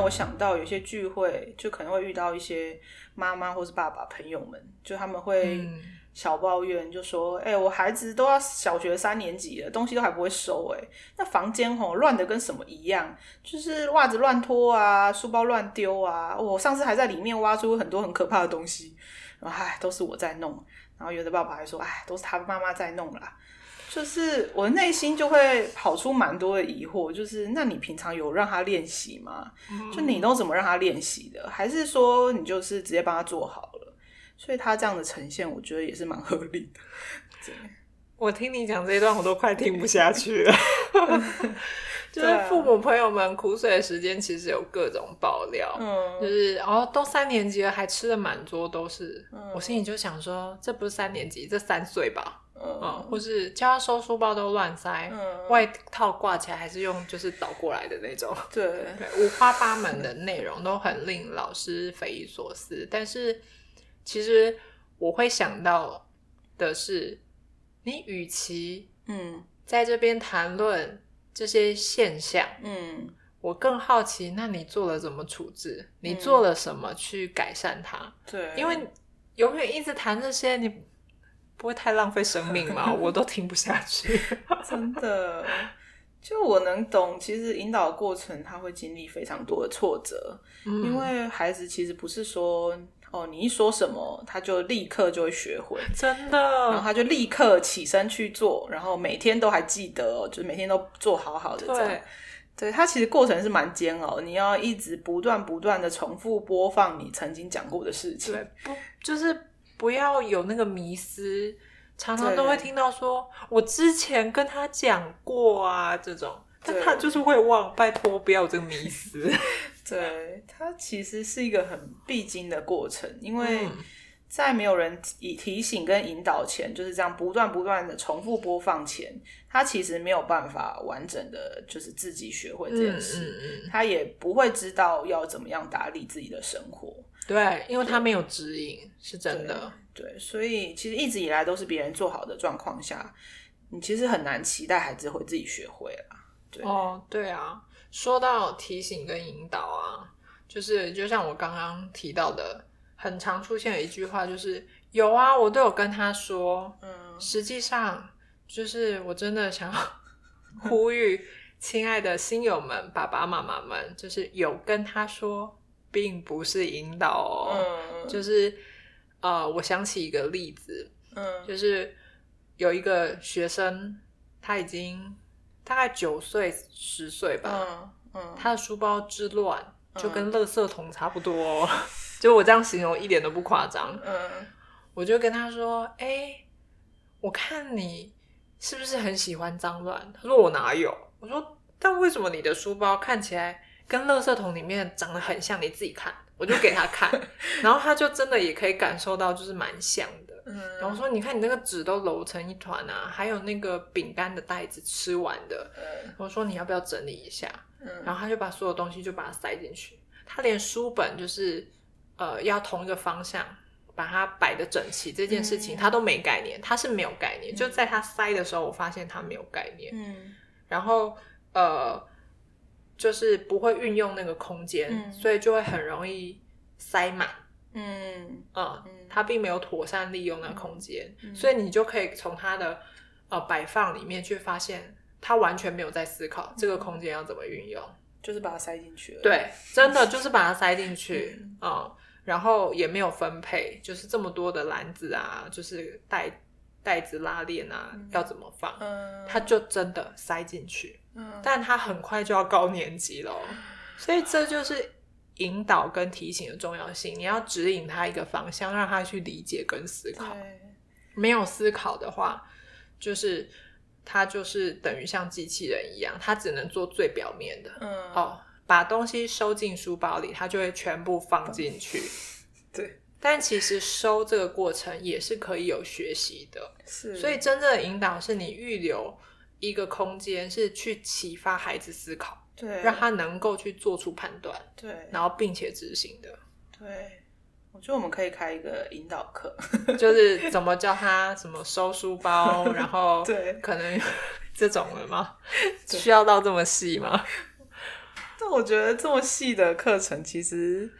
让我想到有些聚会，就可能会遇到一些妈妈或是爸爸朋友们，就他们会嗯小抱怨，就说：“哎、我孩子都要小学三年级了，东西都还不会收、哎，那房间吼乱的跟什么一样，就是袜子乱脱啊，书包乱丢啊，我上次还在里面挖出很多很可怕的东西，然后唉，都是我在弄。然后有的爸爸还说：哎，都是他妈妈在弄啦。”就是我内心就会跑出蛮多的疑惑，就是那你平常有让他练习吗？就你都怎么让他练习的？还是说你就是直接帮他做好了？所以他这样的呈现，我觉得也是蛮合理的。对 我听你讲这一段，我都快听不下去了。就是父母朋友们苦水的时间，其实有各种爆料。嗯就嗯，是哦，都三年级了，还吃的满桌都是。嗯我心里就想说，这不是三年级，这三岁吧？嗯，嗯或是叫他收书包都乱塞，嗯外套挂起来还是用就是倒过来的那种。对，对，五花八门的内容都很令老师匪夷所思。但是其实我会想到的是，你与其嗯在这边谈论这些现象，嗯我更好奇，那你做了怎么处置？你做了什么去改善它？对，因为永远一直谈这些，你不会太浪费生命吗？我都听不下去。真的，就我能懂，其实引导的过程他会经历非常多的挫折，嗯因为孩子其实不是说哦，你一说什么他就立刻就会学会。真的然后的，他就立刻起身去做，然后每天都还记得哦，就是每天都做好好的这样。对，对，它其实过程是蛮煎熬，你要一直不断不断的重复播放你曾经讲过的事情。对，不就是不要有那个迷思，常常都会听到说，我之前跟他讲过啊这种，但他就是会忘，拜托不要有这个迷思。对，它其实是一个很必经的过程，因为嗯。在没有人提提醒跟引导前，就是这样不断不断的重复播放前，他其实没有办法完整的就是自己学会这件嗯事，嗯嗯，他也不会知道要怎么样打理自己的生活。对，因为他没有指引，是真的。对，所以其实一直以来都是别人做好的状况下，你其实很难期待孩子会自己学会了。对，哦，对啊，说到提醒跟引导啊，就是就像我刚刚提到的，很常出现的一句话就是有啊，我都有跟他说，嗯实际上就是我真的想要 呼吁亲爱的新友们、爸爸妈妈们，就是有跟他说，并不是引导哦，嗯就是呃，我想起一个例子，嗯。就是有一个学生，他已经大概九岁、十岁吧，嗯嗯，他的书包之乱就跟垃圾桶差不多、哦，就我这样形容一点都不夸张。嗯。我就跟他说：“哎、我看你是不是很喜欢脏乱？”他说：“我哪有？”我说：“但为什么你的书包看起来跟垃圾桶里面长得很像？你自己看。”我就给他看，然后他就真的也可以感受到，就是蛮像的。嗯，然后说：“你看你那个纸都揉成一团啊，还有那个饼干的袋子吃完的。”嗯我说：“你要不要整理一下？”嗯然后他就把所有东西就把它塞进去，他连书本就是呃要同一个方向把它摆的整齐这件事情，嗯他都没概念，他是没有概念。就在他塞的时候，我发现他没有概念，嗯然后呃就是不会运用那个空间，嗯所以就会很容易塞满。嗯啊嗯，他并没有妥善利用那个空间，嗯所以你就可以从他的呃摆放里面去发现，他完全没有在思考这个空间要怎么运用。就是把它塞进去了。，对，真的就是把它塞进去，嗯嗯然后也没有分配，就是这么多的篮子啊，就是袋袋子拉链啊，要怎么放，嗯，他就真的塞进去，嗯。但他很快就要高年级了，所以这就是引导跟提醒的重要性，你要指引他一个方向，让他去理解跟思考。没有思考的话，就是他就是等于像机器人一样，他只能做最表面的。嗯。哦，把东西收进书包里，他就会全部放进去。对，但其实收这个过程也是可以有学习的，是，所以真正的引导是你预留一个空间，是去启发孩子思考，对，让他能够去做出判断，对然后并且执行的。对，我觉得我们可以开一个引导课。就是怎么教他什么收书包，然后 对可能这种了吗？需要到这么细吗？但我觉得这么细的课程其实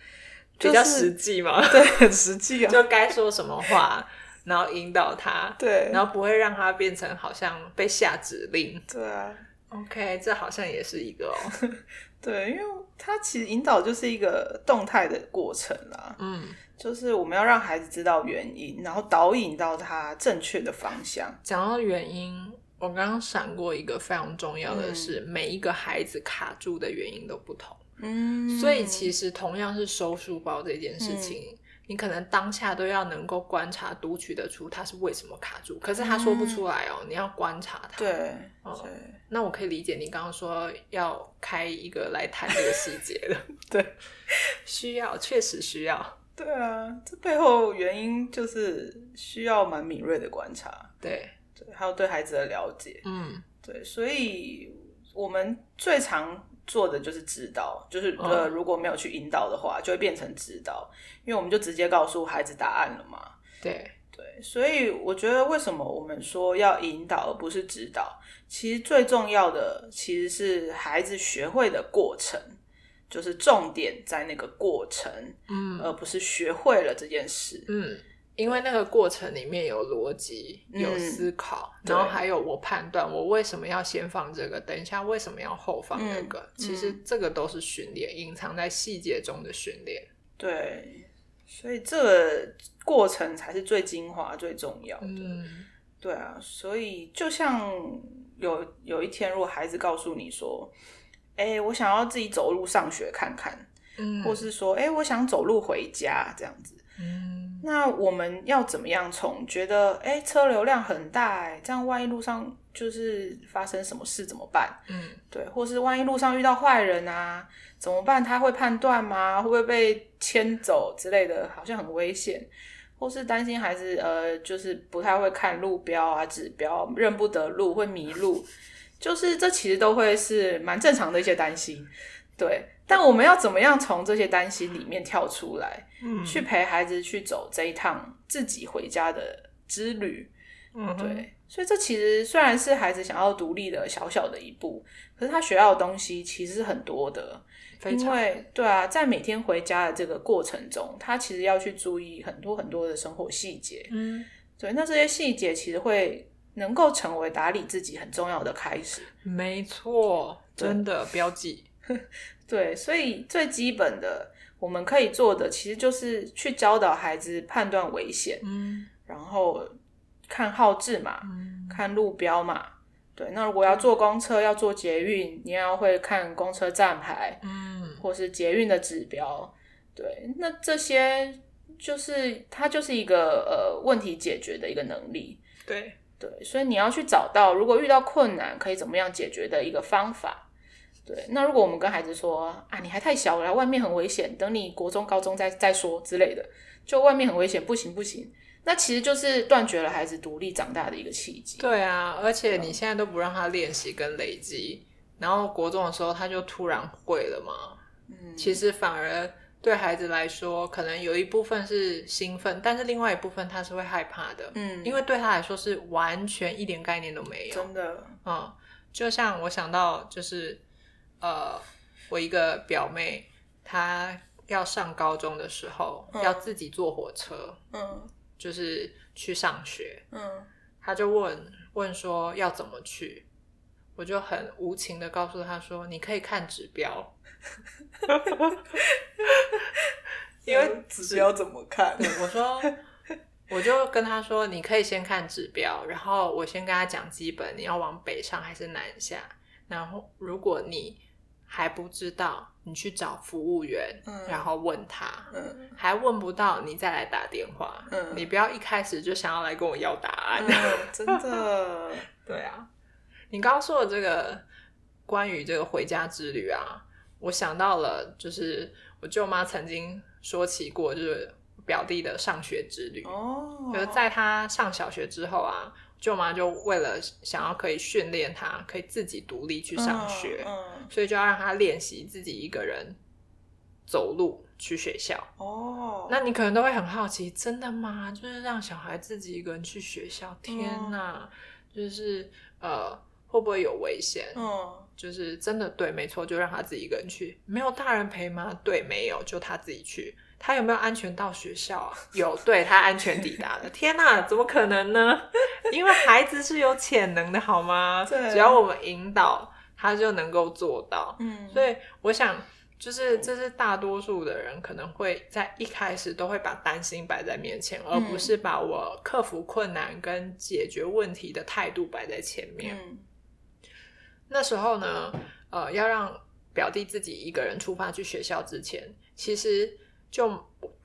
比较实际嘛，对，很实际啊，就该说什么话，然后引导他，对，然后不会让他变成好像被下指令。对啊。OK，这好像也是一个哦。对，因为他其实引导就是一个动态的过程啦，嗯，就是我们要让孩子知道原因，然后导引到他正确的方向。讲到原因，我刚刚闪过一个非常重要的嗯是，每一个孩子卡住的原因都不同。嗯所以其实同样是收书包这件事情，你可能当下都要能够观察、读取得出他是为什么卡住，可是他说不出来哦，你要观察他。对哦对那我可以理解你刚刚说要开一个来谈这个细节的，对 需要，确实需要。对啊，这背后原因就是需要蛮敏锐的观察，对，对，还有对孩子的了解。嗯对，所以我们最常做的就是指导，就是哦呃，如果没有去引导的话，就会变成指导，因为我们就直接告诉孩子答案了嘛。对，对，所以我觉得为什么我们说要引导而不是指导，其实最重要的其实是孩子学会的过程，就是重点在那个过程，嗯而不是学会了这件事。嗯，因为那个过程里面有逻辑、有嗯思考，对然后还有我判断我为什么要先放这个，等一下为什么要后放那个。嗯其实这个都是训练，隐藏在细节中的训练。对，所以这个过程才是最精华、最重要的。嗯对啊，所以就像有有一天，如果孩子告诉你说：“哎、我想要自己走路上学看看。”嗯，或是说，哎、我想走路回家这样子。嗯那我们要怎么样从觉得，哎、车流量很大、哎，这样万一路上就是发生什么事怎么办？嗯对，或是万一路上遇到坏人啊，怎么办？他会判断吗？会不会被牵走之类的？好像很危险。或是担心孩子，呃，就是不太会看路标啊、指标，认不得路，会迷路。就是这其实都会是蛮正常的一些担心，对。但我们要怎么样从这些担心里面跳出来，嗯，去陪孩子去走这一趟自己回家的之旅？嗯对，所以这其实虽然是孩子想要独立的小小的一步，可是他学到的东西其实是很多的。因为对啊，在每天回家的这个过程中，他其实要去注意很多很多的生活细节。嗯，对，那这些细节其实会能够成为打理自己很重要的开始。没错，真的标记。对，所以最基本的我们可以做的，其实就是去教导孩子判断危险，嗯然后看号志嘛，嗯看路标嘛。对，那如果要坐公车、要坐捷运，你也要会看公车站牌，嗯或是捷运的指标。对，那这些就是它就是一个呃问题解决的一个能力。对，对，所以你要去找到，如果遇到困难可以怎么样解决的一个方法。对，那如果我们跟孩子说啊，你还太小了，外面很危险，等你国中、高中再再说之类的，就外面很危险，不行不行，那其实就是断绝了孩子独立长大的一个契机。对啊，而且你现在都不让他练习跟累积，然后国中的时候他就突然会了嘛。嗯，其实反而对孩子来说，可能有一部分是兴奋，但是另外一部分他是会害怕的，嗯，因为对他来说是完全一点概念都没有。真的，嗯，就像我想到就是呃，我一个表妹，她要上高中的时候，嗯要自己坐火车，嗯就是去上学，嗯她就问问说要怎么去。我就很无情的告诉她说：“你可以看指标，因为指标怎么看？对，我说，我就跟他说，你可以先看指标，然后我先跟他讲基本，你要往北上还是南下。然后如果你还不知道，你去找服务员，嗯然后问他，嗯还问不到，你再来打电话。嗯你不要一开始就想要来跟我要答案。嗯，真的，对啊，你刚刚说的这个关于这个回家之旅啊，我想到了，就是我舅妈曾经说起过，就是表弟的上学之旅。哦，就是在他上小学之后啊，舅妈就为了想要可以训练他，可以自己独立去上学，嗯，所以就要让他练习自己一个人走路去学校。哦，那你可能都会很好奇，真的吗？就是让小孩自己一个人去学校？天哪！就是呃，会不会有危险？嗯就是真的对，没错，就让他自己一个人去，没有大人陪吗？对，没有，就他自己去。他有没有安全到学校啊？有，对他安全抵达了。天哪，怎么可能呢？因为孩子是有潜能的，好吗？只要我们引导，他就能够做到。嗯，所以我想，就是这是大多数的人可能会在一开始都会把担心摆在面前，而不是把我克服困难跟解决问题的态度摆在前面。嗯那时候呢，呃，要让表弟自己一个人出发去学校之前，其实就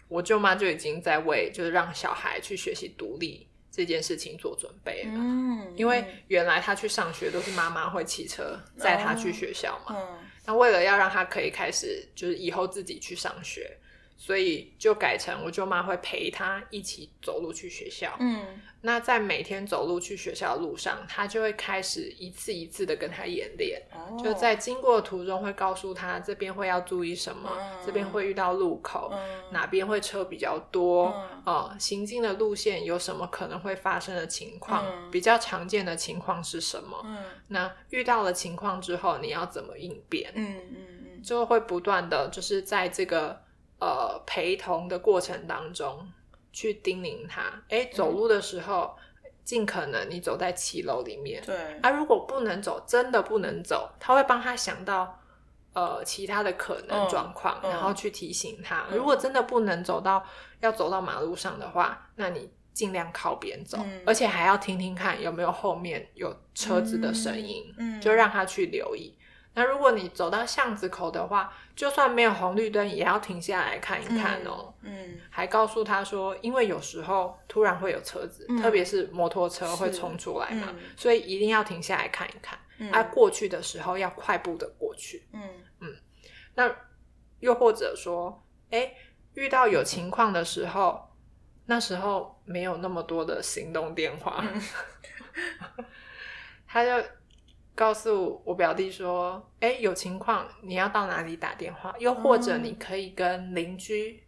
我舅妈就已经在为就是让小孩去学习独立这件事情做准备了。嗯，因为原来他去上学都是妈妈会骑车载他去学校嘛，嗯。那为了要让他可以开始就是以后自己去上学，所以就改成我舅妈会陪他一起走路去学校。嗯那在每天走路去学校的路上，他就会开始一次一次的跟他演练。哦，就在经过的途中会告诉他这边会要注意什么，嗯这边会遇到路口，嗯哪边会车比较多，嗯呃，行进的路线有什么可能会发生的情况，嗯比较常见的情况是什么？嗯那遇到了情况之后，你要怎么应变？嗯嗯嗯就会不断的就是在这个呃陪同的过程当中去叮咛他，哎，走路的时候。尽可能你走在骑楼里面，对。啊，如果不能走，真的不能走，他会帮他想到呃其他的可能嗯状况，嗯然后去提醒他。嗯。如果真的不能走到要走到马路上的话，那你尽量靠边走，嗯。而且还要听听看有没有后面有车子的声音，嗯。就让他去留意。那如果你走到巷子口的话，就算没有红绿灯，也要停下来看一看哦。嗯还告诉他说，因为有时候突然会有车子，嗯。特别是摩托车会是冲出来嘛，嗯。所以一定要停下来看一看。嗯。啊，过去的时候要快步的过去。嗯。嗯。那又或者说，哎，遇到有情况的时候，那时候没有那么多的行动电话，嗯。他就告诉我表弟说：“哎，有情况你要到哪里打电话？又或者你可以跟邻居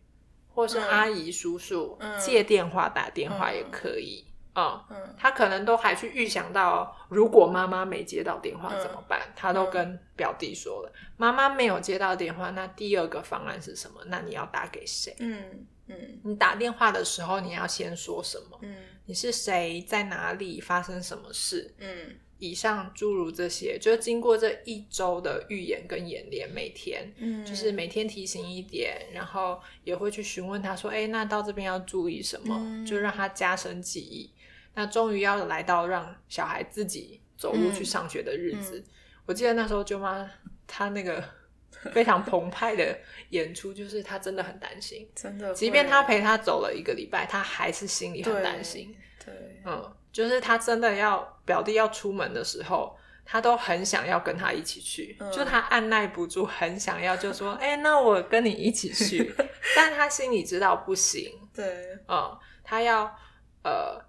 或是嗯阿姨、叔叔嗯借电话打电话嗯也可以。嗯，嗯他可能都还去预想到，如果妈妈没接到电话嗯怎么办？他都跟表弟说了，妈妈没有接到电话，那第二个方案是什么？那你要打给谁？嗯嗯你打电话的时候，你要先说什么？嗯你是谁？在哪里？发生什么事？嗯以上诸如这些，就经过这一周的预演跟演练，每天嗯，就是每天提醒一点，然后也会去询问他说：“哎，那到这边要注意什么？”嗯就让他加深记忆。那终于要来到让小孩自己走路去上学的日子，嗯我记得那时候舅妈她那个 非常澎湃的演出，就是她真的很担心，真的，即便她陪他走了一个礼拜，她还是心里很对担心。，对，嗯，就是他真的要表弟要出门的时候，他都很想要跟他一起去，嗯。就他按耐不住，很想要就说，哎、那我跟你一起去，但他心里知道不行，对，嗯，他要呃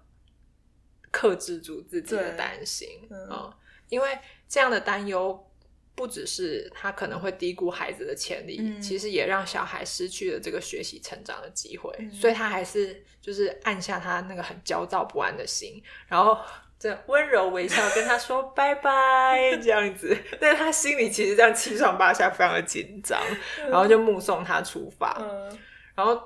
克制住自己的担心，嗯。嗯，因为这样的担忧。不只是他可能会低估孩子的潜力，嗯其实也让小孩失去了这个学习成长的机会，嗯。所以他还是就是按下他那个很焦躁不安的心，然后这温柔微笑跟他说 拜拜这样子，但是他心里其实这样七上八下，非常的紧张，然后就目送他出发，嗯。然后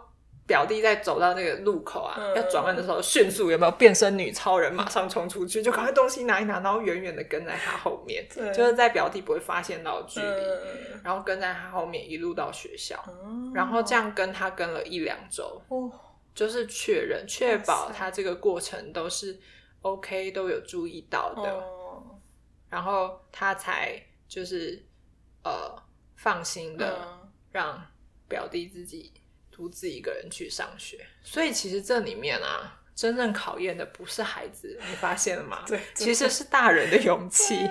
表弟在走到那个路口啊，嗯。要转弯的时候，迅速有没有变身女超人，马上冲出去，就赶快东西拿一拿，然后远远的跟在他后面，对。就是在表弟不会发现到距离，嗯。然后跟在他后面一路到学校，嗯然后这样跟他跟了一两周，哦，就是确认确保他这个过程都是 OK，都有注意到的，哦，然后他才就是呃放心的嗯。让表弟自己独自一个人去上学。所以其实这里面啊，真正考验的不是孩子，你发现了吗？对其实是大人的勇气。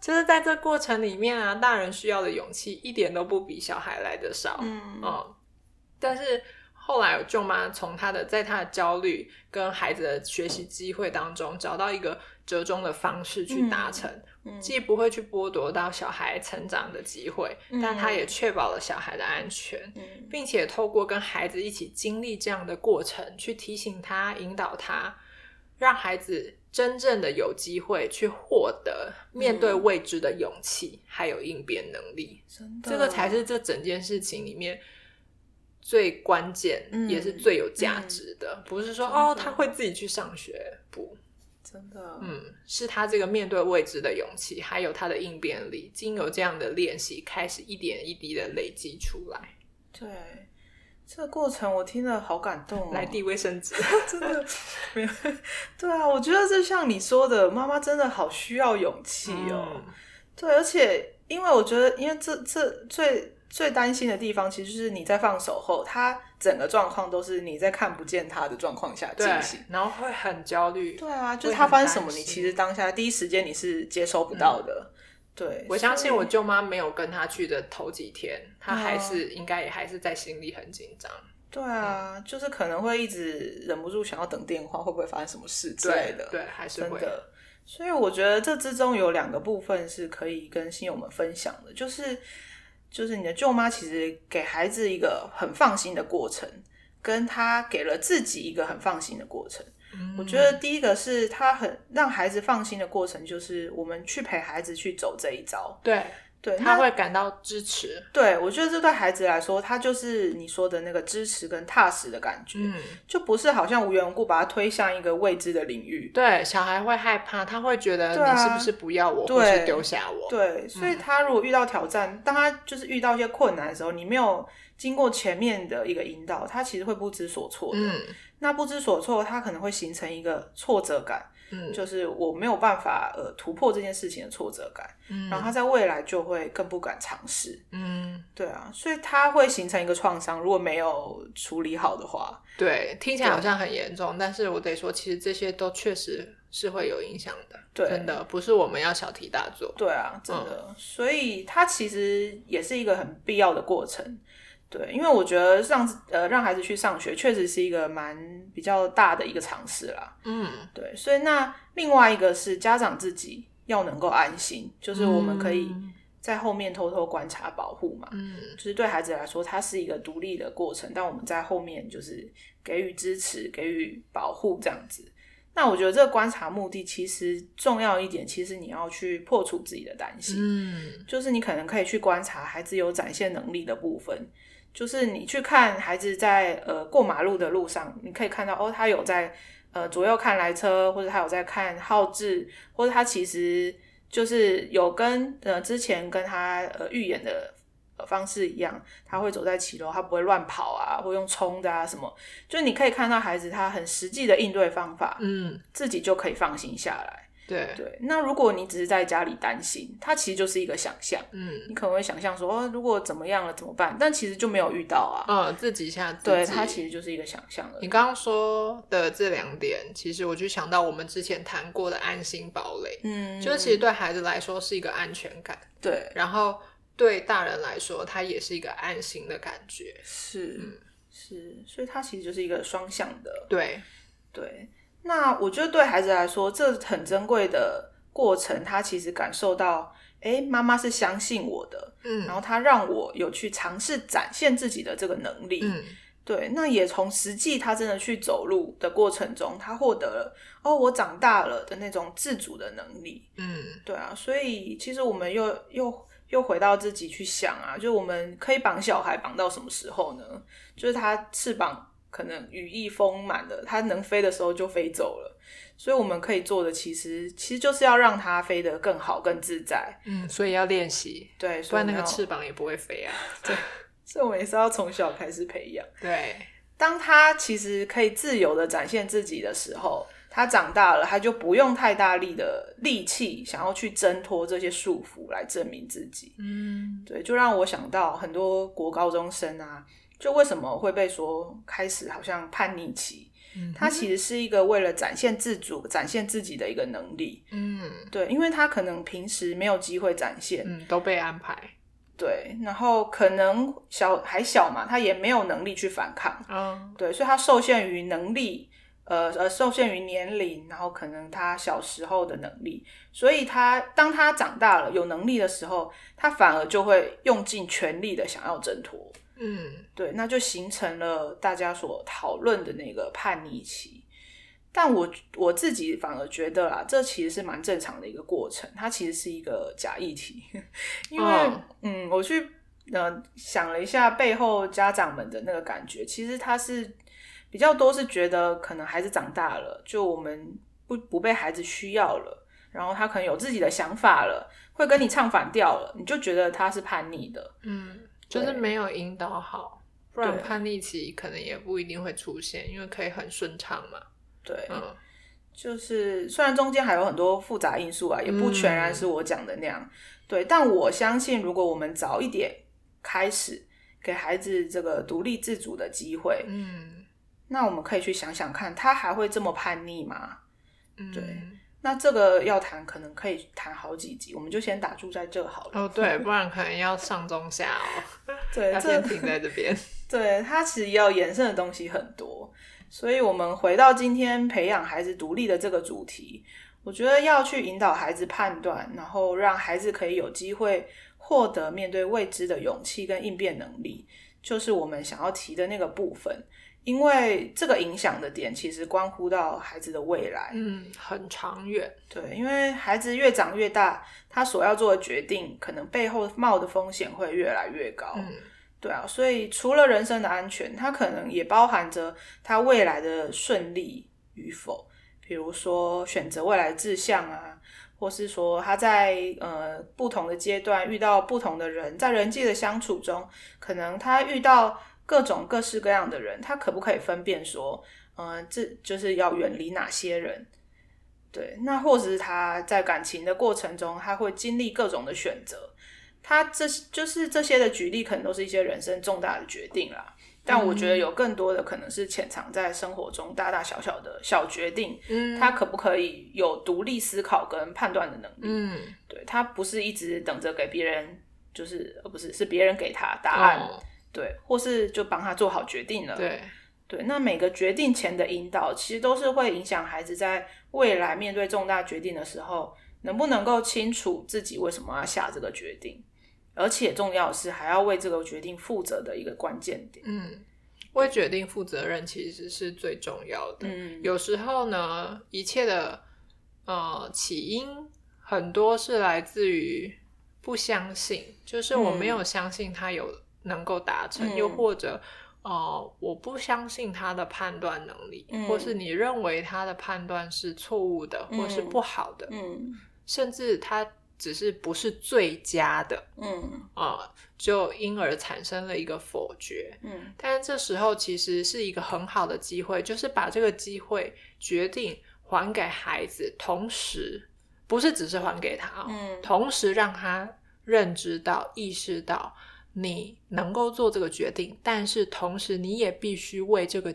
就是在这过程里面啊，大人需要的勇气一点都不比小孩来的少。嗯嗯，但是后来我舅妈从她的在她的焦虑跟孩子的学习机会当中，找到一个折中的方式去达成，嗯既不会去剥夺到小孩成长的机会，嗯但她也确保了小孩的安全。嗯并且透过跟孩子一起经历这样的过程，去提醒他、引导他，让孩子真正的有机会去获得面对未知的勇气，还有应变能力。这个才是这整件事情里面最关键，嗯也是最有价值的。不是说哦，他会自己去上学，不，真的，嗯，是他这个面对未知的勇气，还有他的应变力，经由这样的练习，开始一点一滴的累积出来。对。这个过程我听了好感动哦，来递卫生纸，真的没有，对啊，我觉得就像你说的，妈妈真的好需要勇气哦。嗯对，而且因为我觉得，因为这这最最担心的地方，其实就是你在放手后，他整个状况都是你在看不见他的状况下进行。，然后会很焦虑。对啊，就是他发生什么，你其实当下第一时间你是接收不到的。对，我相信我舅妈没有跟他去的头几天，他还嗯是应该也还是在心里很紧张。对啊，就是可能会一直忍不住想要等电话，会不会发生什么事之类的。对，还是会。真的。所以我觉得这之中有两个部分是可以跟新友们分享的，就是就是你的舅妈其实给孩子一个很放心的过程，跟他给了自己一个很放心的过程。我觉得第一个是他很让孩子放心的过程，就是我们去陪孩子去走这一招。对，对，他那会感到支持。对我觉得这对孩子来说，他就是你说的那个支持跟踏实的感觉，嗯，就不是好像无缘无故把他推向一个未知的领域。对，小孩会害怕，他会觉得你是不是不要我，对或是丢下我。对，所以他如果遇到挑战，当他就是遇到一些困难的时候，你没有经过前面的一个引导，他其实会不知所措的。嗯那不知所措，他可能会形成一个挫折感，嗯，就是我没有办法呃突破这件事情的挫折感，嗯然后他在未来就会更不敢尝试。嗯，对啊，所以他会形成一个创伤，如果没有处理好的话，对，听起来好像很严重，但是我得说，其实这些都确实是会有影响的。对真的不是我们要小题大做。对啊，真的，所以它其实也是一个很必要的过程。对，因为我觉得让呃让孩子去上学，确实是一个蛮比较大的一个尝试啦。嗯，对，所以那另外一个是家长自己要能够安心，就是我们可以在后面偷偷观察保护嘛。嗯就是对孩子来说，它是一个独立的过程，但我们在后面就是给予支持、给予保护这样子。那我觉得这个观察目的其实重要一点，其实你要去破除自己的担心，嗯就是你可能可以去观察孩子有展现能力的部分，就是你去看孩子在呃过马路的路上，你可以看到哦，他有在呃左右看来车，或者他有在看号志，或者他其实就是有跟呃之前跟他呃预演的。呃方式一样，他会走在骑楼，他不会乱跑啊，或用冲的啊什么，就是你可以看到孩子他很实际的应对方法，嗯，自己就可以放心下来。对，对，那如果你只是在家里担心，它其实就是一个想象。嗯你可能会想象说，哦，如果怎么样了怎么办？但其实就没有遇到啊。嗯，自己吓自己。对，它其实就是一个想象了。你刚刚说的这两点，其实我就想到我们之前谈过的安心堡垒，嗯，就是其实对孩子来说是一个安全感，对，然后对大人来说，它也是一个安心的感觉。是、是，所以它其实就是一个双向的。对，对，那我觉得对孩子来说，这很珍贵的过程，他其实感受到，哎，妈妈是相信我的，嗯然后他让我有去尝试展现自己的这个能力。嗯对，那也从实际他真的去走路的过程中，他获得了哦，我长大了的那种自主的能力。嗯对啊，所以其实我们又又又回到自己去想啊，就我们可以绑小孩绑到什么时候呢？就是他翅膀可能羽翼丰满的，它能飞的时候就飞走了。所以我们可以做的，其实其实就是要让它飞得更好、更自在。嗯，所以要练习，对，不然那个翅膀也不会飞啊。对所以我们也是要从小开始培养。对，当他其实可以自由的展现自己的时候，他长大了，他就不用太大力的力气想要去挣脱这些束缚来证明自己。嗯对，就让我想到很多国高中生啊，就为什么会被说开始好像叛逆期？嗯他其实是一个为了展现自主、展现自己的一个能力。嗯对，因为他可能平时没有机会展现，嗯，都被安排。对，然后可能小还小嘛，他也没有能力去反抗。嗯对，所以他受限于能力，呃呃，受限于年龄，然后可能他小时候的能力，所以他当他长大了有能力的时候，他反而就会用尽全力的想要挣脱。嗯。对，那就形成了大家所讨论的那个叛逆期。但我我自己反而觉得啦，这其实是蛮正常的一个过程，它其实是一个假议题，因为、哦嗯，我去呃想了一下背后家长们的那个感觉，其实他是比较多是觉得可能孩子长大了，就我们不不被孩子需要了，然后他可能有自己的想法了，会跟你唱反调了，你就觉得他是叛逆的，嗯，就是对。没有引导好，不然叛逆期可能也不一定会出现，因为可以很顺畅嘛。对，嗯。就是虽然中间还有很多复杂因素啊，也不全然是我讲的那样，对，但我相信如果我们早一点开始给孩子这个独立自主的机会，嗯。那我们可以去想想看，他还会这么叛逆吗？嗯，对那这个要谈，可能可以谈好几集，我们就先打住在这好了。哦对，不然可能要上中下哦，对，先停在这边。对它其实要延伸的东西很多，所以我们回到今天培养孩子独立的这个主题，我觉得要去引导孩子判断，然后让孩子可以有机会获得面对未知的勇气跟应变能力，就是我们想要提的那个部分。因为这个影响的点其实关乎到孩子的未来，嗯，很长远。对，因为孩子越长越大，他所要做的决定，可能背后冒的风险会越来越高。嗯对啊，所以除了人生的安全，它可能也包含着他未来的顺利与否。比如说选择未来的志向啊，或是说他在呃不同的阶段遇到不同的人，在人际的相处中，可能他遇到各种各式各样的人，他可不可以分辨说，呃，这就是要远离哪些人？对，那或者是他在感情的过程中，他会经历各种的选择。他这就是这些的举例，可能都是一些人生重大的决定啦。但我觉得有更多的可能是潜藏在生活中大大小小的小决定，嗯他可不可以有独立思考跟判断的能力？嗯对他不是一直等着给别人，就是呃不是是别人给他答案，哦对，或是就帮他做好决定了。对，对，那每个决定前的引导，其实都是会影响孩子在未来面对重大决定的时候，能不能够清楚自己为什么要下这个决定，而且重要的是还要为这个决定负责的一个关键点。嗯，为决定负责任其实是最重要的。嗯，有时候呢，一切的呃起因很多是来自于不相信，就是我没有相信他有能够达成，嗯。又或者呃我不相信他的判断能力，嗯或是你认为他的判断是错误的，或是嗯不好的，嗯。甚至他只是不是最佳的嗯。啊、就因而产生了一个否决。嗯。但是这时候其实是一个很好的机会，就是把这个机会决定还给孩子，同时不是只是还给他、哦，嗯。同时让他认知到、意识到你能够做这个决定，但是同时你也必须为这个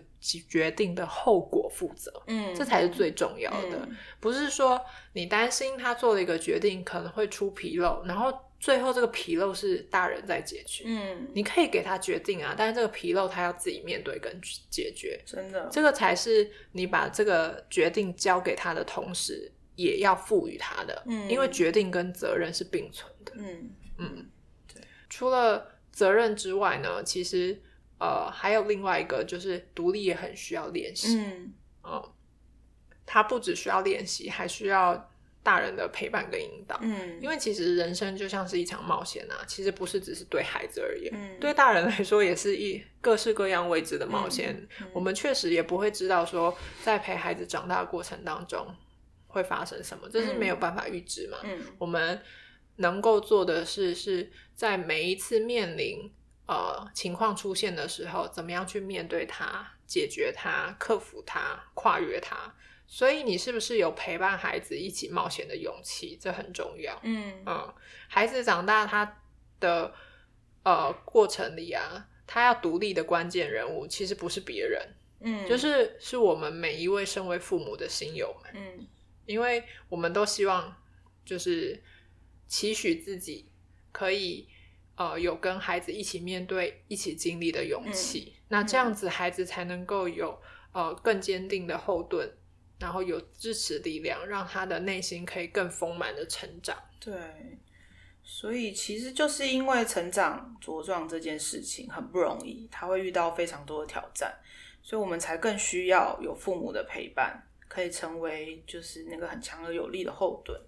决定的后果负责，嗯，这才是最重要的。嗯不是说你担心他做了一个决定可能会出纰漏，然后最后这个纰漏是大人在解决。嗯，你可以给他决定啊，但是这个纰漏他要自己面对跟解决，真的，这个才是你把这个决定交给他的同时，也要赋予他的，嗯。因为决定跟责任是并存的。嗯。嗯，除了责任之外呢，其实呃还有另外一个就是独立也很需要练习，嗯嗯，他不只需要练习，还需要大人的陪伴跟引导。嗯，因为其实人生就像是一场冒险啊，其实不是只是对孩子而言，嗯对大人来说也是一各式各样未知的冒险。嗯我们确实也不会知道说，在陪孩子长大的过程当中会发生什么，这是没有办法预知嘛。嗯我们能够做的事，是在每一次面临呃情况出现的时候，怎么样去面对它、解决它、克服它、跨越它。所以，你是不是有陪伴孩子一起冒险的勇气？这很重要。嗯嗯，孩子长大，他的呃过程里啊，他要独立的关键人物其实不是别人，嗯，就是是我们每一位身为父母的亲友们，嗯因为我们都希望就是期许自己可以呃有跟孩子一起面对、一起经历的勇气，那这样子孩子才能够有呃更坚定的后盾。然后有支持力量，让他的内心可以更丰满的成长。对，所以其实就是因为成长茁壮这件事情很不容易，他会遇到非常多的挑战，所以我们才更需要有父母的陪伴，可以成为就是那个很强而有力的后盾。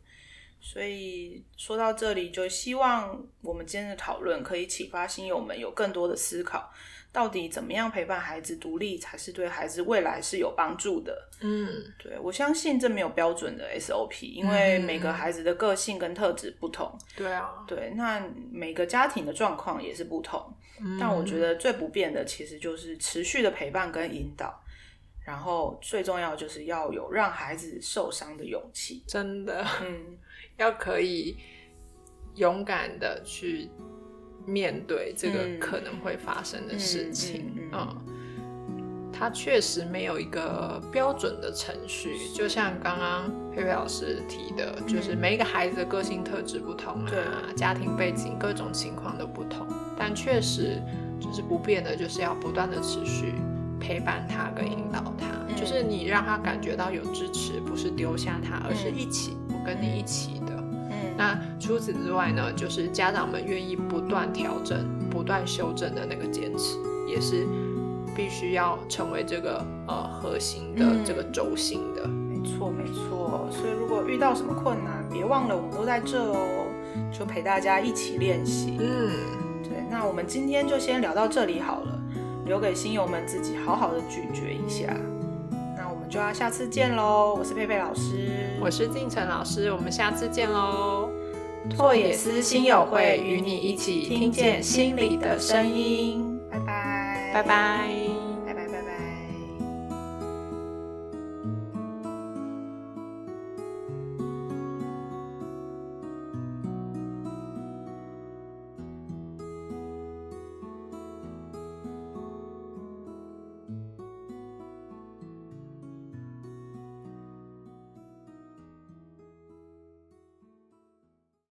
所以说到这里，就希望我们今天的讨论可以启发新友们有更多的思考，到底怎么样陪伴孩子独立才是对孩子未来是有帮助的。嗯，对我相信这没有标准的 SOP，因为每个孩子的个性跟特质不同。对啊，对，那每个家庭的状况也是不同。但我觉得最不变的其实就是持续的陪伴跟引导，然后最重要就是要有让孩子受伤的勇气。真的，嗯，要可以勇敢的去面对这个嗯可能会发生的事情。嗯嗯嗯，它确实没有一个标准的程序，就像刚刚佩佩老师提的，就是每一个孩子的个性特质不同啊，家庭背景各种情况都不同，但确实就是不变的，就是要不断的持续陪伴他跟引导他，嗯就是你让他感觉到有支持，不是丢下他，而是嗯一起，我跟你一起的。嗯，那除此之外呢，就是家长们愿意不断调整、不断修正的那个坚持，也是必须要成为这个呃核心的、嗯这个轴心的。没错没错。所以如果遇到什么困难，别忘了我们都在这哦，就陪大家一起练习。嗯，对，那我们今天就先聊到这里好了，留给新友们自己好好的咀嚼一下。那我们就要下次见喽，我是佩佩老师，我是静晨老师，我们下次见喽。拓野思新友会与你一起听见心里的声音，拜拜，拜拜。